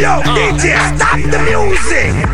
Yo, DJ, stop the music!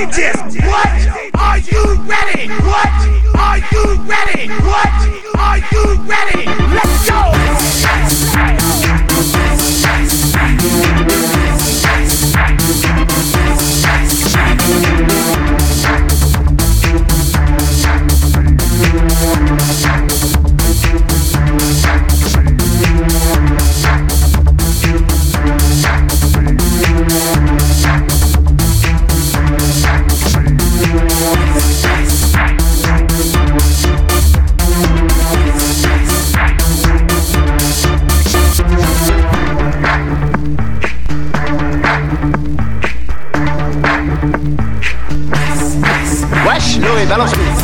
Hey Flash, eh, Louis, balance